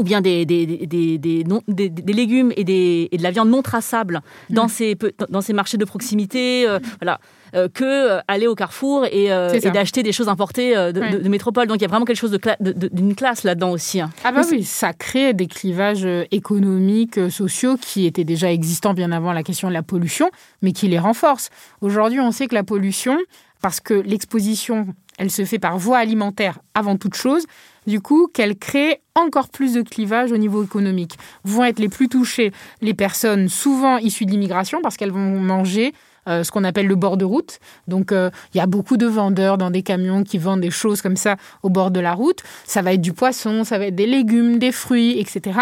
Ou bien des, des, des, des, non- légumes et, des, et de la viande non traçable dans, ces, pe- dans ces marchés de proximité, euh, voilà, euh, que euh, aller au carrefour et, euh, et d'acheter des choses importées euh, de, Ouais. de- de métropole. Donc il y a vraiment quelque chose cla- d'une classe là-dedans aussi. hein. Ah bah oui, ça crée des clivages économiques, sociaux qui étaient déjà existants bien avant la question de la pollution, mais qui les renforcent. Aujourd'hui, on sait que la pollution, parce que l'exposition, elle se fait par voie alimentaire avant toute chose, du coup, qu'elle crée encore plus de clivages au niveau économique. Vont être les plus touchées les personnes souvent issues de l'immigration parce qu'elles vont manger euh, ce qu'on appelle le bord de route. Donc, euh, il y a beaucoup de vendeurs dans des camions qui vendent des choses comme ça au bord de la route. Ça va être du poisson, ça va être des légumes, des fruits, etc.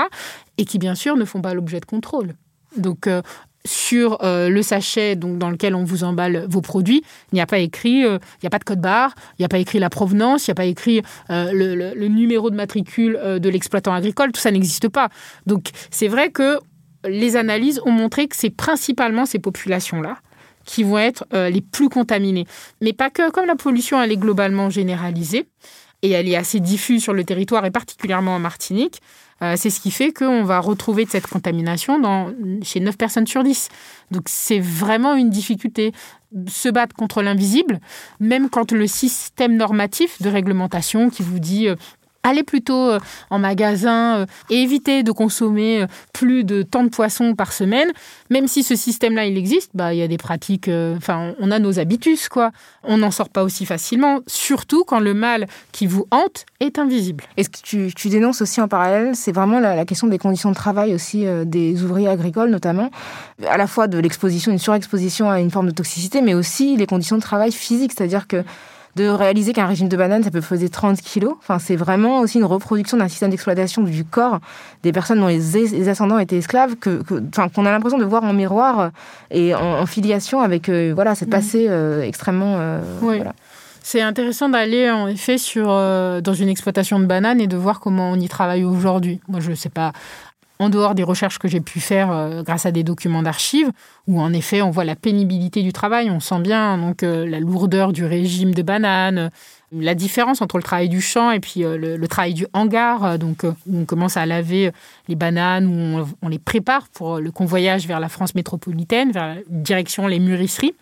Et qui, bien sûr, ne font pas l'objet de contrôle. Donc, euh, sur euh, le sachet donc, dans lequel on vous emballe vos produits, il n'y a pas écrit, euh, il n'y a pas de code barre, il n'y a pas écrit la provenance, il n'y a pas écrit euh, le, le- numéro de matricule de l'exploitant agricole, tout ça n'existe pas. Donc c'est vrai que les analyses ont montré que c'est principalement ces populations-là qui vont être les plus contaminées. Mais pas que, comme la pollution, elle est globalement généralisée et elle est assez diffuse sur le territoire et particulièrement en Martinique, euh, c'est ce qui fait qu'on va retrouver de cette contamination chez 9 personnes sur 10. Donc c'est vraiment une difficulté. Se battre contre l'invisible, même quand le système normatif de réglementation qui vous dit euh, allez plutôt euh, en magasin euh, et évitez de consommer euh, plus de tant de poissons par semaine, même si ce système-là il existe, bah il y a des pratiques, enfin on a nos habitus quoi, on n'en sort pas aussi facilement, surtout quand le mal qui vous hante est invisible. Et ce que tu, dénonces aussi en parallèle, c'est vraiment la, question des conditions de travail aussi des ouvriers agricoles notamment, à la fois de l'exposition, une surexposition à une forme de toxicité, mais aussi les conditions de travail physiques, c'est-à-dire que de réaliser qu'un régime de banane, ça peut peser 30 kilos. Enfin, c'est vraiment aussi une reproduction d'un système d'exploitation du corps des personnes dont les, les ascendants étaient esclaves, que, que- enfin, qu'on a l'impression de voir en miroir et en, en filiation avec euh, voilà, cette Mhm. passé euh, extrêmement... euh, Oui. voilà. C'est intéressant d'aller en effet sur, euh, dans une exploitation de bananes et de voir comment on y travaille aujourd'hui. Moi, je ne sais pas, en dehors des recherches que j'ai pu faire euh, grâce à des documents d'archives, où en effet on voit la pénibilité du travail, on sent bien donc euh, la lourdeur du régime de bananes, la différence entre le travail du champ et puis euh, le, travail du hangar, euh, donc euh, où on commence à laver euh, les bananes, où on, les prépare pour le convoyage vers la France métropolitaine, vers direction les mûrisseries.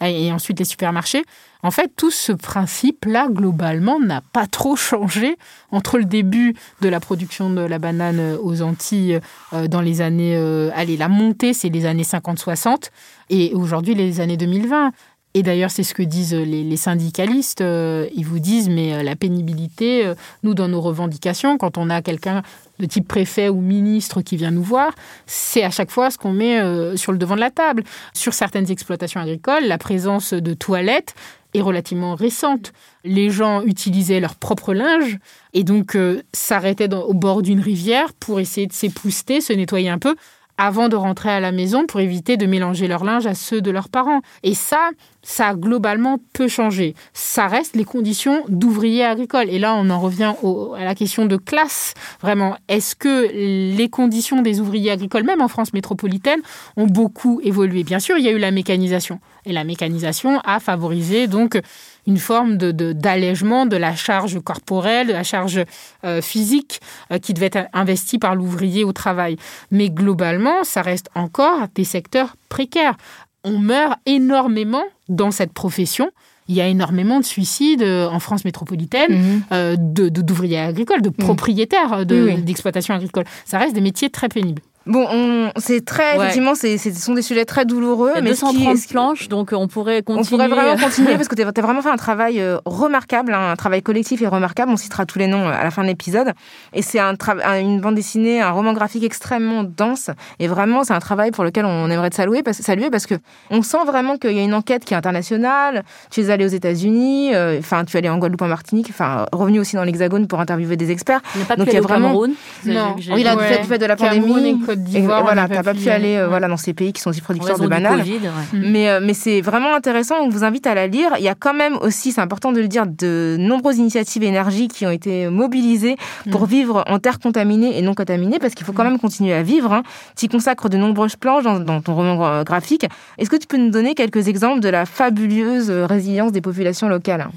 Et ensuite les supermarchés. En fait, tout ce principe-là, globalement, n'a pas trop changé entre le début de la production de la banane aux Antilles euh, dans les années... Euh, allez, la montée, c'est les années 50-60, et aujourd'hui, les années 2020. Et d'ailleurs, c'est ce que disent les, syndicalistes. Euh, ils vous disent, mais la pénibilité, nous, dans nos revendications, quand on a quelqu'un de type préfet ou ministre qui vient nous voir, c'est à chaque fois ce qu'on met sur le devant de la table. Sur certaines exploitations agricoles, la présence de toilettes est relativement récente. Les gens utilisaient leur propre linge et donc euh, s'arrêtaient au bord d'une rivière pour essayer de s'épouster, se nettoyer un peu avant de rentrer à la maison pour éviter de mélanger leur linge à ceux de leurs parents. Et ça, ça a globalement peu changé. Ça reste les conditions d'ouvriers agricoles. Et là, on en revient à la question de classe. Vraiment, est-ce que les conditions des ouvriers agricoles, même en France métropolitaine, ont beaucoup évolué? Bien sûr, il y a eu la mécanisation. Et la mécanisation a favorisé donc une forme de, d'allègement de la charge corporelle, de la charge euh, physique euh, qui devait être investie par l'ouvrier au travail. Mais globalement, ça reste encore des secteurs précaires. On meurt énormément dans cette profession. Il y a énormément de suicides euh, en France métropolitaine mhm. de, d'ouvriers agricoles, de mhm. propriétaires d'exploitations agricoles. Ça reste des métiers très pénibles. Bon, c'est très, effectivement, c'est, ce sont des sujets très douloureux. Il y a mais 230 qui, planches, donc on pourrait continuer. On pourrait vraiment continuer parce que tu as vraiment fait un travail euh, remarquable, hein, un travail collectif et remarquable. On citera tous les noms euh, à la fin de l'épisode. Et c'est un une bande dessinée, un roman graphique extrêmement dense. Et vraiment, c'est un travail pour lequel on aimerait te saluer parce, saluer parce que on sent vraiment qu'il y a une enquête qui est internationale. Tu es allé aux États-Unis, euh, enfin, tu es allé en Guadeloupe, en Martinique, enfin, revenu aussi dans l'Hexagone pour interviewer des experts. Il n'y a pas donc, il y a vraiment... Cameroun. Non, il a fait, fait de la pandémie d'Ivoire. Voilà, t'as pas pu aller euh, voilà dans ces pays qui sont aussi producteurs de bananes. Mm. Mais euh, mais c'est vraiment intéressant. On vous invite à la lire. Il y a quand même aussi, c'est important de le dire, de nombreuses initiatives énergie qui ont été mobilisées pour mm. vivre en terre contaminée et non contaminée, parce qu'il faut quand mm. même continuer à vivre. Hein. Tu consacres de nombreuses planches dans, dans ton roman graphique. Est-ce que tu peux nous donner quelques exemples de la fabuleuse résilience des populations locales?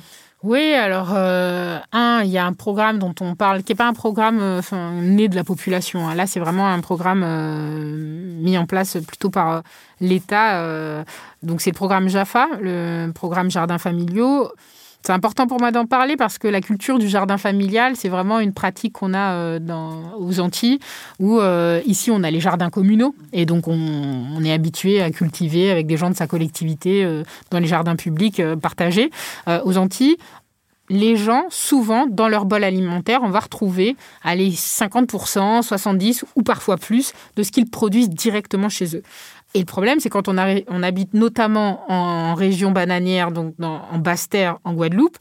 Oui, alors, euh, un, il y a un programme dont on parle, qui n'est pas un programme euh, né de la population. Hein. Là, c'est vraiment un programme euh, mis en place plutôt par l'État. donc, c'est le programme JAFA, le programme Jardins familiaux. C'est important pour moi d'en parler parce que la culture du jardin familial, c'est vraiment une pratique qu'on a euh, aux Antilles, où euh, ici on a les jardins communaux, et donc on, est habitué à cultiver avec des gens de sa collectivité euh, dans les jardins publics partagés. aux Antilles, les gens, souvent, dans leur bol alimentaire, on va retrouver allez, 50%, 70% ou parfois plus de ce qu'ils produisent directement chez eux. Et le problème, c'est quand on, habite notamment en, région bananière, donc en basse-terre, en Guadeloupe,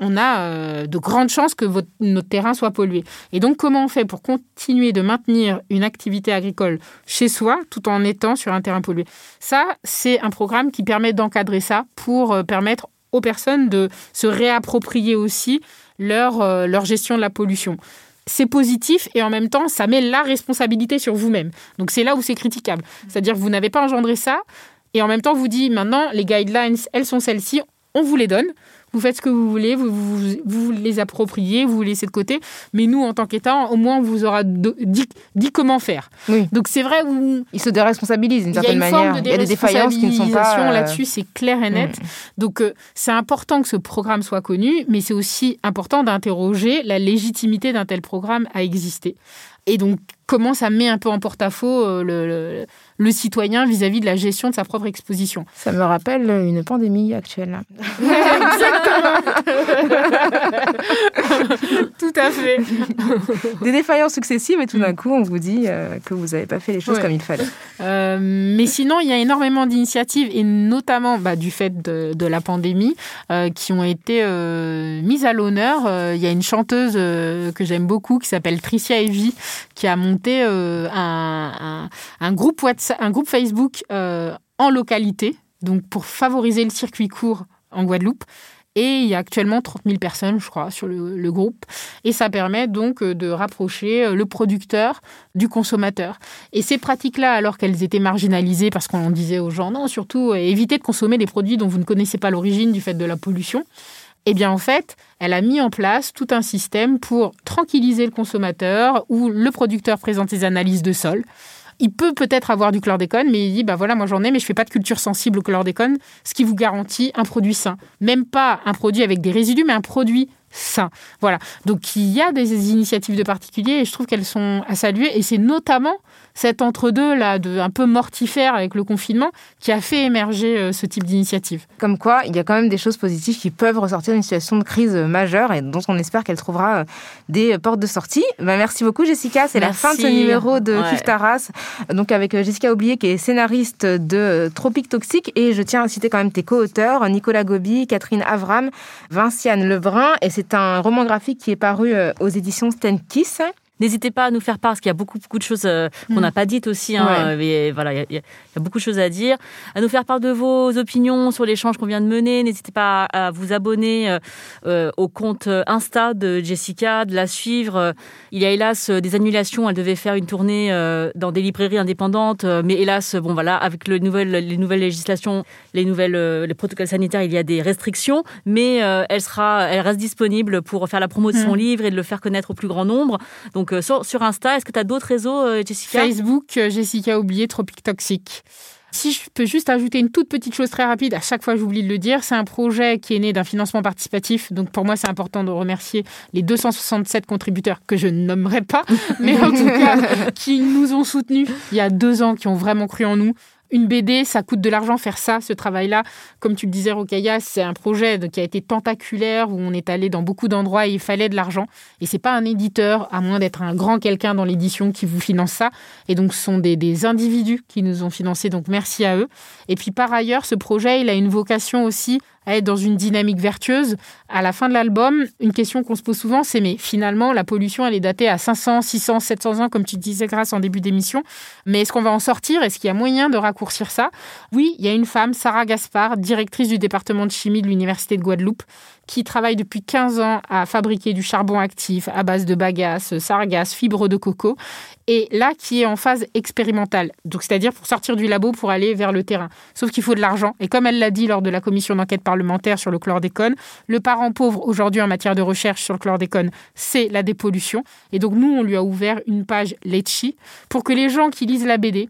on a euh, de grandes chances que notre terrain soit pollué. Et donc, comment on fait pour continuer de maintenir une activité agricole chez soi tout en étant sur un terrain pollué? Ça, c'est un programme qui permet d'encadrer ça pour euh, permettre aux personnes de se réapproprier aussi leur, euh, leur gestion de la pollution c'est positif et en même temps, ça met la responsabilité sur vous-même. Donc c'est là où c'est critiquable. C'est-à-dire que vous n'avez pas engendré ça et en même temps, vous dites maintenant, les guidelines, elles sont celles-ci, on vous les donne vous faites ce que vous voulez, vous vous, vous les appropriez, vous vous laissez de côté. Mais nous, en tant qu'État, au moins, on vous aura dit, dit comment faire. Oui. Donc c'est vrai où... Ils se déresponsabilisent d'une certaine manière. Il y a des défaillances qui ne sont pas... Euh, là-dessus, c'est clair et net. Mm. Donc euh, c'est important que ce programme soit connu, mais c'est aussi important d'interroger la légitimité d'un tel programme à exister. Et donc, comment ça met un peu en porte-à-faux euh, le, le, citoyen vis-à-vis de la gestion de sa propre exposition. Ça me rappelle une pandémie actuelle. Exactement. tout à fait. Des défaillances successives et tout d'un coup, on vous dit euh, que vous n'avez pas fait les choses comme il fallait. Euh, mais sinon, il y a énormément d'initiatives et notamment bah, du fait de, de la pandémie qui ont été mises à l'honneur. Il y a une chanteuse que j'aime beaucoup qui s'appelle Tricia Evie qui a monté euh, un, groupe WhatsApp, un groupe Facebook euh, en localité, donc pour favoriser le circuit court en Guadeloupe. Et il y a actuellement 30 000 personnes, je crois, sur le, groupe. Et ça permet donc euh, de rapprocher le producteur du consommateur. Et ces pratiques-là, alors qu'elles étaient marginalisées, parce qu'on disait aux gens, non, surtout, évitez de consommer des produits dont vous ne connaissez pas l'origine du fait de la pollution. Eh bien, en fait, elle a mis en place tout un système pour tranquilliser le consommateur où le producteur présente ses analyses de sol. Il peut peut-être avoir du chlordécone, mais il dit bah voilà, moi j'en ai, mais je fais pas de culture sensible au chlordécone, ce qui vous garantit un produit sain. Même pas un produit avec des résidus, mais un produit sain. Voilà. Donc il y a des initiatives de particuliers et je trouve qu'elles sont à saluer. Et c'est notamment cet entre-deux là, de, un peu mortifère avec le confinement, qui a fait émerger euh, ce type d'initiative. Comme quoi, il y a quand même des choses positives qui peuvent ressortir d'une situation de crise majeure et dont on espère qu'elle trouvera euh, des portes de sortie. Ben, merci beaucoup Jessica, c'est la fin de ce numéro de ouais. Taras, donc avec euh, Jessica Oublié qui est scénariste de Tropique Toxique et je tiens à citer quand même tes co-auteurs, Nicolas Gobi, Catherine Avram, Vinciane Lebrun et c'est un roman graphique qui est paru aux éditions Stenkiss. N'hésitez pas à nous faire part, parce qu'il y a beaucoup, beaucoup de choses euh, qu'on mm. n'a pas dites aussi. Hein, mais voilà, il y, a, il y, a beaucoup de choses à dire. À nous faire part de vos opinions sur l'échange qu'on vient de mener. N'hésitez pas à vous abonner euh, euh, au compte Insta de Jessica, de la suivre. Il y a hélas des annulations. Elle devait faire une tournée dans des librairies indépendantes, mais hélas, bon voilà, avec le nouvel, les nouvelles législations, les nouvelles, les protocoles sanitaires, il y a des restrictions. Mais elle sera, elle reste disponible pour faire la promo de son mm. livre et de le faire connaître au plus grand nombre. Donc sur, sur, Insta, est-ce que tu as d'autres réseaux, euh, Jessica? Facebook, euh, Jessica Oublié, Tropique Toxique. Si je peux juste ajouter une toute petite chose très rapide, à chaque fois j'oublie de le dire, c'est un projet qui est né d'un financement participatif. Donc pour moi, c'est important de remercier les 267 contributeurs que je ne nommerai pas, mais en tout cas qui nous ont soutenus il y a deux ans, qui ont vraiment cru en nous. Une BD, ça coûte de l'argent faire ça, ce travail-là. Comme tu le disais, Rokaya, c'est un projet qui a été tentaculaire, où on est allé dans beaucoup d'endroits et il fallait de l'argent. Et c'est pas un éditeur, à moins d'être un grand quelqu'un dans l'édition, qui vous finance ça. Et donc, ce sont des, des, individus qui nous ont financé. Donc, merci à eux. Et puis, par ailleurs, ce projet, il a une vocation aussi à être dans une dynamique vertueuse. À la fin de l'album, une question qu'on se pose souvent, c'est mais finalement, la pollution, elle est datée à 500, 600, 700 ans, comme tu disais, grâce en début d'émission. Mais est-ce qu'on va en sortir? Est-ce qu'il y a moyen de raccourcir ça? Oui, il y a une femme, Sarah Gaspard, directrice du département de chimie de l'Université de Guadeloupe, qui travaille depuis 15 ans à fabriquer du charbon actif à base de bagasse, sargasse, fibres de coco, et là qui est en phase expérimentale. Donc c'est-à-dire pour sortir du labo pour aller vers le terrain. Sauf qu'il faut de l'argent. Et comme elle l'a dit lors de la commission d'enquête parlementaire sur le chlordécone, le parent pauvre aujourd'hui en matière de recherche sur le chlordécone, c'est la dépollution. Et donc nous, on lui a ouvert une page Letchi pour que les gens qui lisent la BD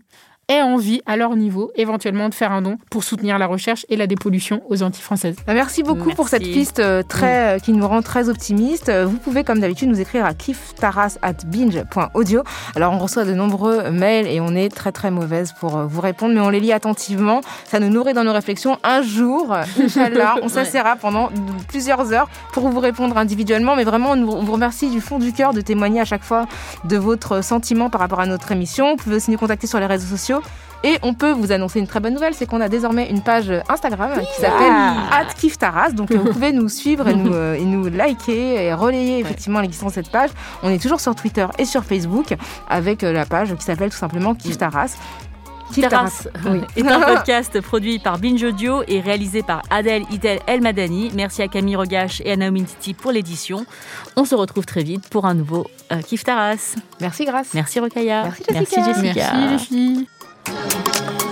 aient envie, à leur niveau, éventuellement de faire un don pour soutenir la recherche et la dépollution aux Antilles françaises. Bah, merci beaucoup Merci. pour cette piste euh, très, euh, qui nous rend très optimistes. Euh, Vous pouvez, comme d'habitude, nous écrire à kiftaras.binge.audio. Alors, on reçoit de nombreux mails et on est très, très mauvaise pour vous répondre, mais on les lit attentivement. Ça nous nourrit dans nos réflexions. Un jour, Inch'Allah, on s'assera pendant plusieurs heures pour vous répondre individuellement. Mais vraiment, on vous- on vous remercie du fond du cœur de témoigner à chaque fois de votre sentiment par rapport à notre émission. Vous pouvez aussi nous contacter sur les réseaux sociaux. Et on peut vous annoncer une très bonne nouvelle, c'est qu'on a désormais une page Instagram qui s'appelle @kiftaras. Donc euh, vous pouvez nous suivre et nous, euh, et nous liker et relayer effectivement l'existence de cette page. On est toujours sur Twitter et sur Facebook avec euh, la page qui s'appelle tout simplement Kiftaras. Taras oui. est un podcast produit par Binge Audio et réalisé par Adèle Itel El Madani. Merci à Camille Rogache et à Naomi Titi pour l'édition. On se retrouve très vite pour un nouveau euh, Kif Taras. Merci Grâce. Merci Rokaya. Merci, Jessica. Merci Jessica. Merci les filles. Música